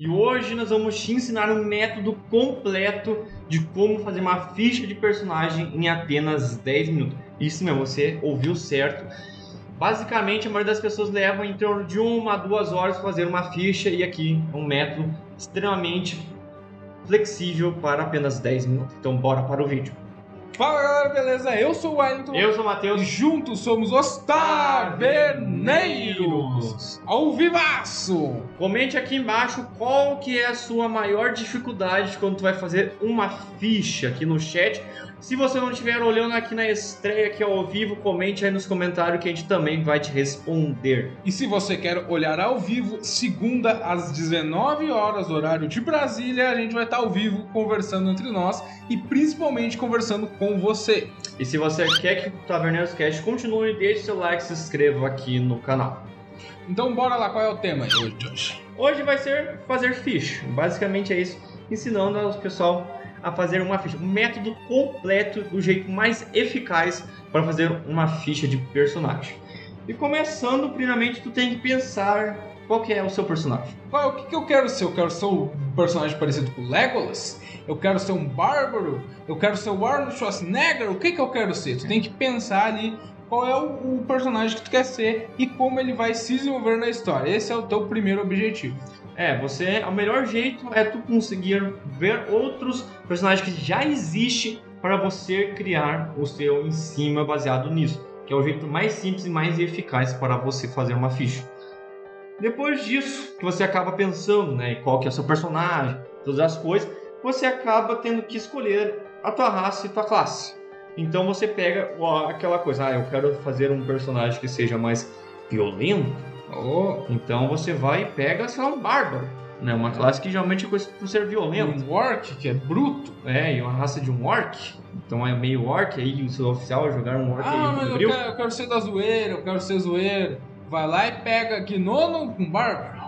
E hoje nós vamos te ensinar um método completo de como fazer uma ficha de personagem em apenas 10 minutos. Isso mesmo, você ouviu certo. Basicamente, a maioria das pessoas leva em torno de uma a duas horas para fazer uma ficha e aqui é um método extremamente flexível para apenas 10 minutos. Então, bora para o vídeo. Fala galera, beleza? Eu sou o Wellington. Eu sou o E Matheus. juntos somos os Taverneiros. Ao vivaço. Comente aqui embaixo qual que é a sua maior dificuldade quando tu vai fazer uma ficha aqui no chat. Se você não estiver olhando aqui na estreia aqui ao vivo, comente aí nos comentários que a gente também vai te responder. E se você quer olhar ao vivo, segunda às 19 horas, horário de Brasília, a gente vai estar ao vivo conversando entre nós e principalmente conversando com você. E se você quer que o Taverneiros Cast continue, deixe seu like e se inscreva aqui no canal. Então bora lá, qual é o tema hoje, Josh? Hoje vai ser fazer ficha. Basicamente é isso, ensinando ao pessoal a fazer uma ficha, um método completo do jeito mais eficaz para fazer uma ficha de personagem. E começando, primeiramente, tu tem que pensar qual que é o seu personagem. Qual, o que, que eu quero ser? Eu quero ser um personagem parecido com Legolas? Eu quero ser um bárbaro? Eu quero ser o Arnold Schwarzenegger? O que, que eu quero ser? Tu tem que pensar ali qual é o, o personagem que tu quer ser e como ele vai se desenvolver na história. Esse é o teu primeiro objetivo. É, você, o melhor jeito é tu conseguir ver outros personagens que já existem para você criar o seu em cima baseado nisso, que é o jeito mais simples e mais eficaz para você fazer uma ficha. Depois disso, que você acaba pensando, né, qual que é o seu personagem, todas as coisas, você acaba tendo que escolher a tua raça e tua classe. Então você pega aquela coisa, ah, eu quero fazer um personagem que seja mais violento, Oh, então você vai e pega, sei lá, um bárbaro. Né? Uma classe que geralmente é conhecida por ser violento. um orc que é bruto. É, e uma raça de um orc. Então é meio orc aí, o seu oficial jogar um orc Ah, aí mas eu quero, eu quero ser da zoeira, eu quero ser zoeiro. Vai lá e pega Gnono com bárbaro.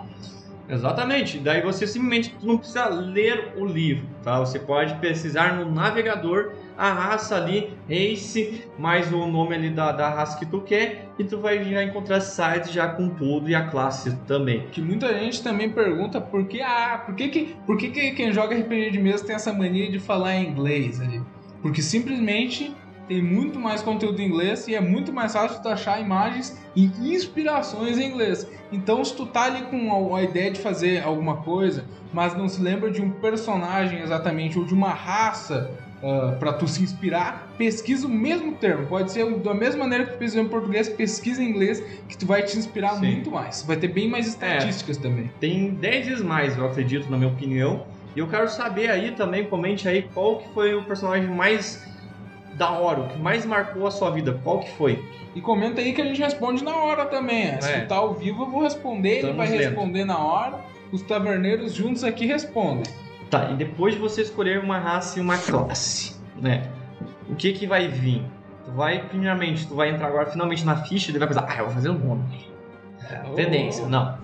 Exatamente. Daí você simplesmente não precisa ler o livro, tá? Você pode pesquisar no navegador a raça ali, Ace, mais o nome ali da, da raça que tu quer, e tu vai já encontrar sites já com tudo e a classe também. Que muita gente também pergunta por que, ah, por que, que, por que, que quem joga RPG de mesa tem essa mania de falar em inglês ali? Porque simplesmente tem muito mais conteúdo em inglês e é muito mais fácil tu achar imagens e inspirações em inglês. Então, se tu tá ali com a, a ideia de fazer alguma coisa, mas não se lembra de um personagem exatamente ou de uma raça uh, para tu se inspirar, pesquisa o mesmo termo. Pode ser da mesma maneira que tu pesquisa em português, pesquisa em inglês, que tu vai te inspirar Sim. muito mais. Vai ter bem mais estatísticas também. Tem 10 vezes mais, eu acredito, na minha opinião. E eu quero saber aí também, comente aí qual que foi o personagem mais da hora, o que mais marcou a sua vida, qual que foi? E comenta aí que a gente responde na hora também. é. Se É. tá ao vivo, eu vou responder, ele Estamos vai lendo. responder na hora. Os taverneiros juntos aqui respondem. Tá, e depois de você escolher uma raça e uma classe, né? O que que vai vir? Tu vai, primeiramente, tu vai entrar agora finalmente na ficha e vai pensar, ah, eu vou fazer um nome. Tendência, não.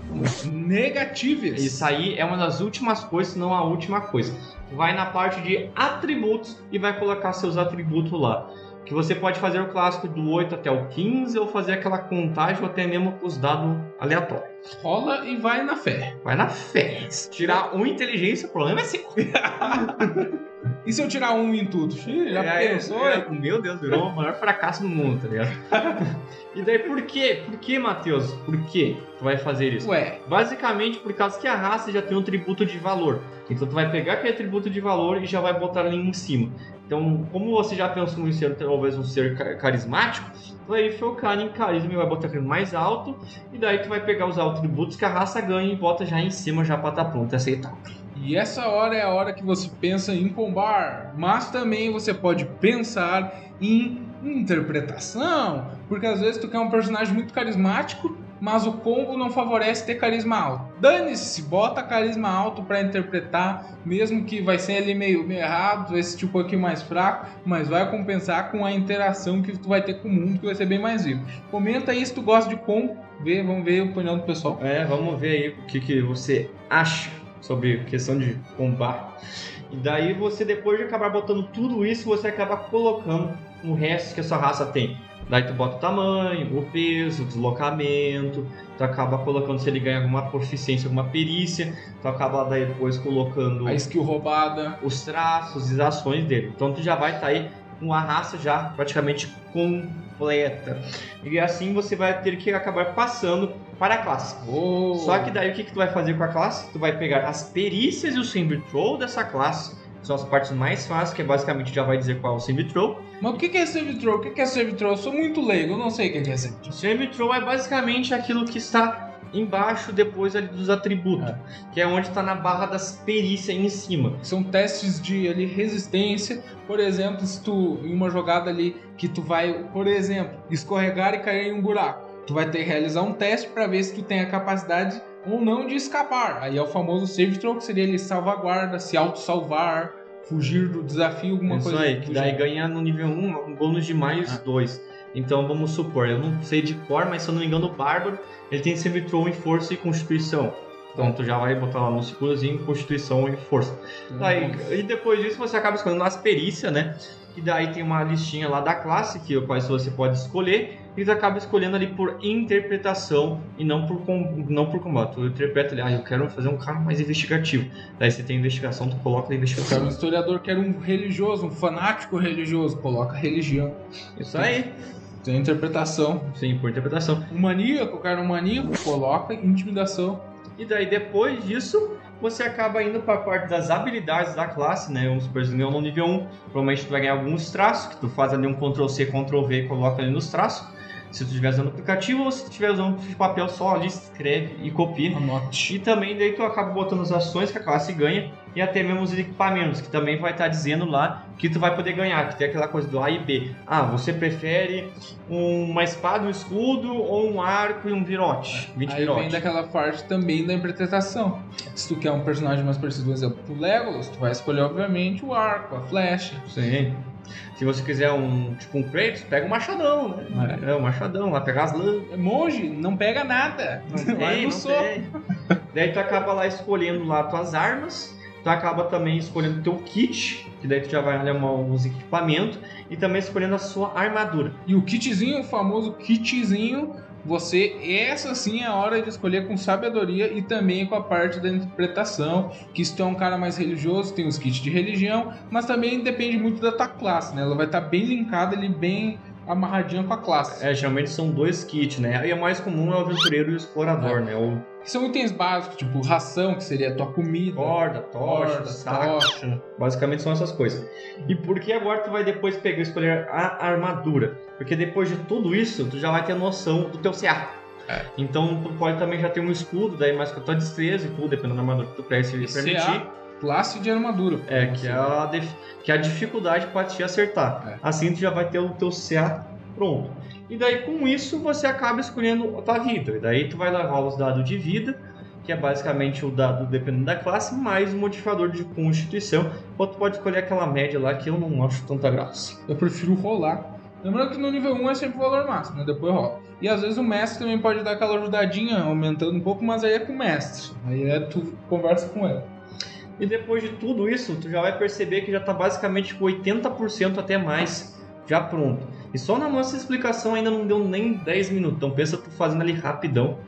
Negativas. Isso aí é uma das últimas coisas, se não a última coisa. Tu vai na parte de atributos e vai colocar seus atributos lá. Que você pode fazer o clássico do 8 até o 15 ou fazer aquela contagem ou até mesmo com os dados aleatórios. Rola e vai na fé. Vai na fé. Se tirar um inteligência, o problema é seu. E se eu tirar um em tudo? Já É, pensou? é, meu Deus, virou o maior fracasso do mundo, tá ligado? e daí por quê? Por que, Matheus? Por que tu vai fazer isso? Ué, Basicamente por causa que a raça já tem um tributo de valor. Então tu vai pegar aquele tributo de valor e já vai botar ali em cima. Então, como você já pensou em ser talvez um ser ca- carismático, vai focar em carisma e vai botar aquele mais alto. E daí tu vai pegar os atributos que a raça ganha e bota já em cima já pra estar pronto e aceitar. e essa hora é a hora que você pensa em combar. Mas também você pode pensar em interpretação. Porque às vezes tu quer um personagem muito carismático, mas o combo não favorece ter carisma alto. Dane-se, bota carisma alto pra interpretar, mesmo que vai ser ali meio, meio errado, ser um pouquinho mais fraco, mas vai compensar com a interação que tu vai ter com o mundo, que vai ser bem mais vivo. Comenta aí se tu gosta de combo, vê, vamos ver a opinião do pessoal. É, vamos ver aí o que, que você acha sobre questão de combate. E daí você, depois de acabar botando tudo isso, você acaba colocando o resto que a sua raça tem. Daí tu bota o tamanho, o peso, o deslocamento, tu acaba colocando se ele ganha alguma proficiência, alguma perícia, tu acaba daí depois colocando A skill roubada. os traços e as ações dele. Então tu já vai estar aí com a raça já praticamente completa. E assim você vai ter que acabar passando para a classe. Oh. Só que daí o que, que tu vai fazer com a classe? Tu vai pegar as perícias e o throw dessa classe, são as partes mais fáceis, que é basicamente já vai dizer qual é o save throw. Mas o que é save throw? O que é save throw? Eu sou muito leigo, eu não sei o que é save throw. Save throw é basicamente aquilo que está embaixo depois ali dos atributos, que é onde está na barra das perícias em cima. São testes de ali, resistência. Por exemplo, se tu, em uma jogada ali, que tu vai, por exemplo, escorregar e cair em um buraco. Tu vai ter que realizar um teste para ver se tu tem a capacidade ou não de escapar. Aí é o famoso save throw, que seria ele salvaguarda, se auto-salvar, fugir do desafio, alguma Isso coisa aí, que daí ganha no nível 1 um bônus de mais Ah. 2. Então vamos supor, eu não sei de cor, mas se eu não me engano, o Bárbaro ele tem save throw em força e constituição. Então tu já vai botar lá no segurozinho constituição e força. Daí, e depois disso você acaba escolhendo as perícias, né? E daí tem uma listinha lá da classe que quais você pode escolher. E tu acaba escolhendo ali por interpretação e não por, com, não por combate. Tu interpreta ali, ah, eu quero fazer um cara mais investigativo. Daí você tem investigação, tu coloca Eu investigação. um historiador, quero um religioso, um fanático religioso, coloca religião. Isso aí. Tem interpretação. Sim, por interpretação. Um maníaco, eu quero um maníaco, coloca intimidação. E daí depois disso, você acaba indo para a parte das habilidades da classe, né? Vamos supor, ganhou no nível 1, provavelmente tu vai ganhar alguns traços, que tu faz ali um Ctrl C, Ctrl V e coloca ali nos traços. Se tu estiver usando aplicativo ou se tu estiver usando papel só ali, escreve e copia. Anote. E também daí tu acaba botando as ações que a classe ganha e até mesmo os equipamentos, que também vai estar dizendo lá que tu vai poder ganhar, que tem aquela coisa do A e B. Ah, você prefere uma espada, um escudo ou um arco e um virote? 20 Aí vem virote. daquela parte também da interpretação. Se tu quer um personagem mais parecido, por exemplo, pro Legolas, tu vai escolher, obviamente, o arco, a flecha. Sim. Se você quiser um tipo um Kratos, pega um machadão, né? É, um machadão, vai pegar as lâminas. É Monge, não pega nada. vai Tem, não. Daí tu acaba lá escolhendo lá tuas armas, tu acaba também escolhendo teu kit, que daí tu já vai arrumar uns equipamentos, e também escolhendo a sua armadura. E o kitzinho, o famoso kitzinho, você, essa sim é a hora de escolher com sabedoria e também com a parte da interpretação, que se tu é um cara mais religioso, tem os kits de religião, mas também depende muito da tua classe, né? Ela vai estar bem linkada ali, bem amarradinha com a classe. É, geralmente são dois kits, né? E o mais comum é o aventureiro e o explorador, né? O Que são itens básicos, tipo ração, que seria a tua comida. corda, tocha, Corda, saco. tocha. Basicamente são essas coisas. E por que agora tu vai depois pegar e escolher a armadura? Porque depois de tudo isso, tu já vai ter noção do teu CA. É. Então tu pode também já ter um escudo, daí mais com a tua destreza e tudo, dependendo da armadura que tu quer se permitir. CA, classe de armadura. É, que é a, que é a dificuldade para te acertar. É. Assim tu já vai ter o teu CA pronto. E daí com isso você acaba escolhendo a tua vida. E daí tu vai levar os dados de vida, que é basicamente o dado dependendo da classe, mais o modificador de constituição. Ou tu pode escolher aquela média lá que eu não acho tanta graça. Eu prefiro rolar. Lembrando que no nível 1 é sempre o valor máximo, né? Depois rola. E às vezes o mestre também pode dar aquela ajudadinha, aumentando um pouco, mas aí é com o mestre. Aí é tu conversa com ele. E depois de tudo isso, tu já vai perceber que já tá basicamente com 80% até mais já pronto. E só na nossa explicação ainda não deu nem 10 minutos. Então pensa tu fazendo ali rapidão.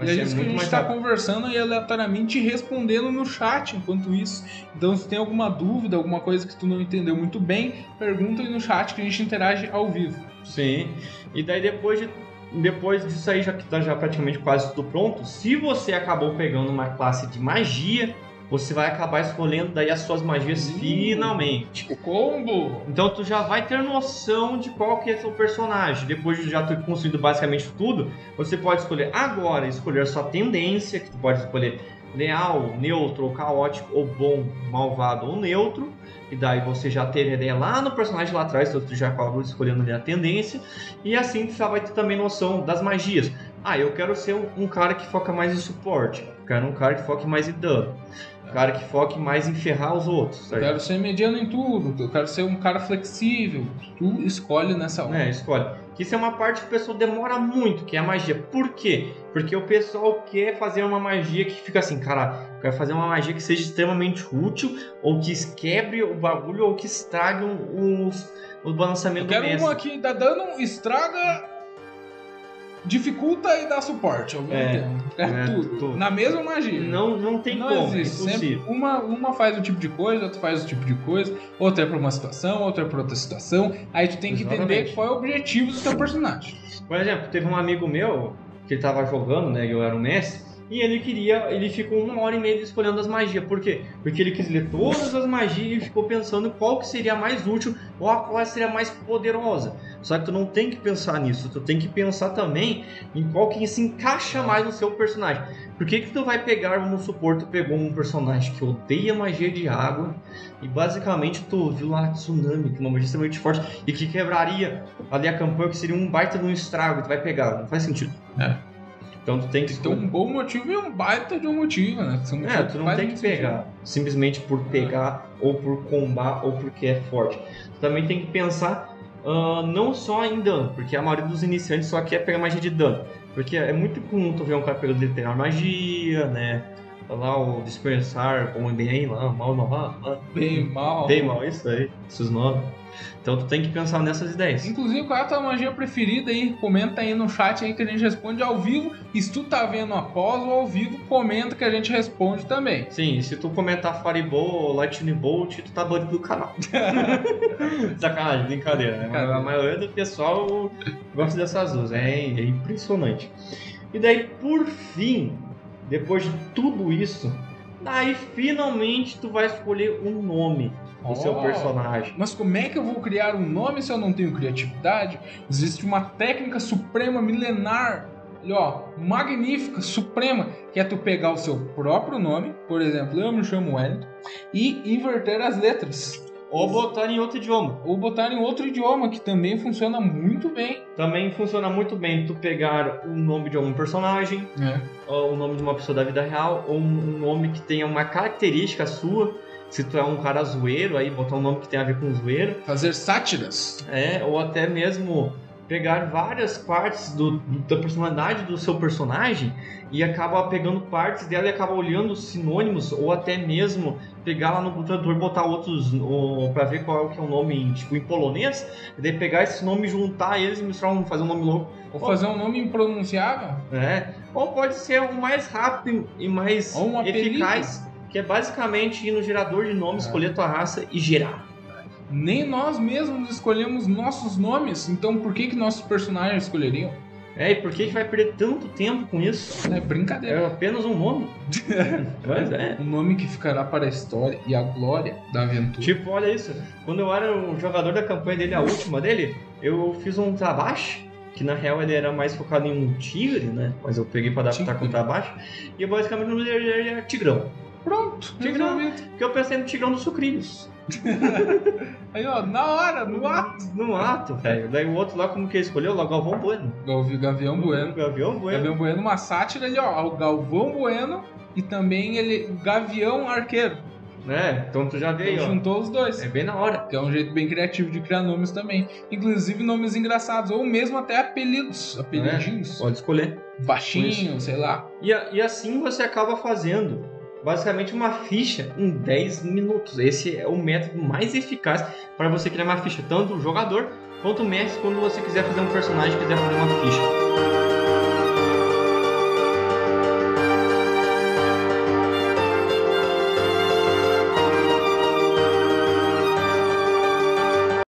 E é isso que a gente está conversando e aleatoriamente respondendo no chat enquanto isso. Então se tem alguma dúvida, alguma coisa que tu não entendeu muito bem, pergunta aí no chat que a gente interage ao vivo. Sim. E daí depois de depois disso aí já que tá já praticamente quase tudo pronto, se você acabou pegando uma classe de magia, você vai acabar escolhendo daí as suas magias Hum. finalmente. O combo! Então tu já vai ter noção de qual que é seu personagem. Depois de já ter construído basicamente tudo, você pode escolher agora, escolher sua tendência, que tu pode escolher leal, neutro, ou caótico, ou bom, malvado ou neutro. E daí você já teve a ideia lá no personagem lá atrás, então tu já acabou escolhendo ali a tendência. E assim tu já vai ter também noção das magias. Ah, eu quero ser um, um cara que foca mais em suporte. Eu quero um cara que foque mais em dano. Um cara que foque mais em ferrar os outros. Eu quero ser mediano em tudo, eu quero ser um cara flexível. Tu escolhe nessa hora. É, escolhe. isso é uma parte que o pessoal demora muito, que é a magia. Por quê? Porque o pessoal quer fazer uma magia que fica assim, cara, quer fazer uma magia que seja extremamente útil, ou que quebre o bagulho, ou que estrague os, o balançamento Eu quero do uma que dá dano, estraga, dificulta e dá suporte ao mesmo É, tempo. É, é, tudo. tudo. Na mesma magia. Não, não tem Não como, existe. é Sempre uma, uma faz um tipo de coisa, outra faz outro tipo de coisa, outra é pra uma situação, outra é pra outra situação. Aí tu tem que entender Exatamente. qual é o objetivo do teu personagem. Por exemplo, teve um amigo meu que ele tava jogando, né? Eu era um mestre. E ele queria, ele ficou uma hora e meia escolhendo as magias. Por quê? Porque ele quis ler todas as magias e ficou pensando qual que seria mais útil ou a qual seria mais poderosa. Só que tu não tem que pensar nisso, tu tem que pensar também em qual que se encaixa mais no seu personagem. Por que que tu vai pegar, vamos supor, tu pegou um personagem que odeia magia de água e basicamente tu viu lá tsunami, que é uma magia extremamente forte e que quebraria ali a campanha, que seria um baita de um estrago, tu vai pegar, não faz sentido. É. Então tu tem que Tem um bom motivo e um baita de um motivo, né? São É, motivos tu não tem que muito sentido. pegar simplesmente por pegar, ou por combar, ou porque é forte. Tu também tem que pensar ah, não só em dano, porque a maioria dos iniciantes só quer pegar magia de dano. Porque é muito comum tu ver um cara pegando literal magia, né? Lá o dispersar, bom e bem, lá, mal, mal, mal, Bem mal. bem mal, isso aí, esses nomes. Então tu tem que pensar nessas ideias. Inclusive, qual é a tua magia preferida aí? Comenta aí no chat aí que a gente responde ao vivo. E se tu tá vendo após ou ao vivo, comenta que a gente responde também. Sim, e se tu comentar Fireball ou Lightning Bolt, tu tá banido do canal. Sacanagem, brincadeira, né? A maioria do pessoal gosta dessas duas, é, é impressionante. E daí, por fim, depois de tudo isso, daí finalmente tu vai escolher um nome do seu Oh. personagem. Mas como é que eu vou criar um nome se eu não tenho criatividade? Existe uma técnica suprema milenar, ó, magnífica, suprema, que é tu pegar o seu próprio nome, por exemplo, eu me chamo Wellington, e inverter as letras. Ou botar em outro idioma. Ou botar em outro idioma, que também funciona muito bem. Também funciona muito bem tu pegar o nome de algum personagem, ou o nome de uma pessoa da vida real, ou um nome que tenha uma característica sua. Se tu é um cara zoeiro, aí botar um nome que tenha a ver com zoeiro. Fazer sátiras. É, ou até mesmo pegar várias partes do, da personalidade do seu personagem e acaba pegando partes dela e acaba olhando os sinônimos, ou até mesmo pegar lá no computador botar outros para ver qual é o que é o nome tipo, em polonês, e daí pegar esse nome, juntar eles e misturar um, fazer um nome louco. Ou fazer um nome impronunciável. É. Ou pode ser o mais rápido e mais Ou um eficaz, que é basicamente ir no gerador de nomes, É. escolher tua raça e gerar. Nem nós mesmos escolhemos nossos nomes, então por que, que nossos personagens escolheriam? É, e por que, que vai perder tanto tempo com isso? É brincadeira. É apenas um nome. Mas é. Um nome que ficará para a história e a glória da aventura. Tipo, olha isso. Quando eu era o jogador da campanha dele, a última dele, eu fiz um trabaixo. Que na real ele era mais focado em um tigre, né? Mas eu peguei pra adaptar com Tigre. o trabalho. E basicamente o nome dele ele era Tigrão. Pronto, Tigrão. Porque eu pensei no Tigrão dos Sucrilhos. Aí, ó, na hora, no ato. No ato, velho. Daí o outro lá, como que ele escolheu? Lá, Galvão Bueno. Gavi- Gavião Bueno. Gavião Bueno. Gavião Bueno, uma sátira ali, ó. O Galvão Bueno e também ele, o Gavião Arqueiro. Né? Então tu já aí, Então, ó. juntou os dois. É bem na hora. Que é um jeito bem criativo de criar nomes também. Inclusive nomes engraçados, ou mesmo até apelidos. Apelidinhos. Pode escolher. Baixinho, sei lá. E, e assim você acaba fazendo basicamente uma ficha em 10 minutos. Esse é o método mais eficaz para você criar uma ficha, tanto o jogador quanto o mestre, quando você quiser fazer um personagem, quiser fazer uma ficha.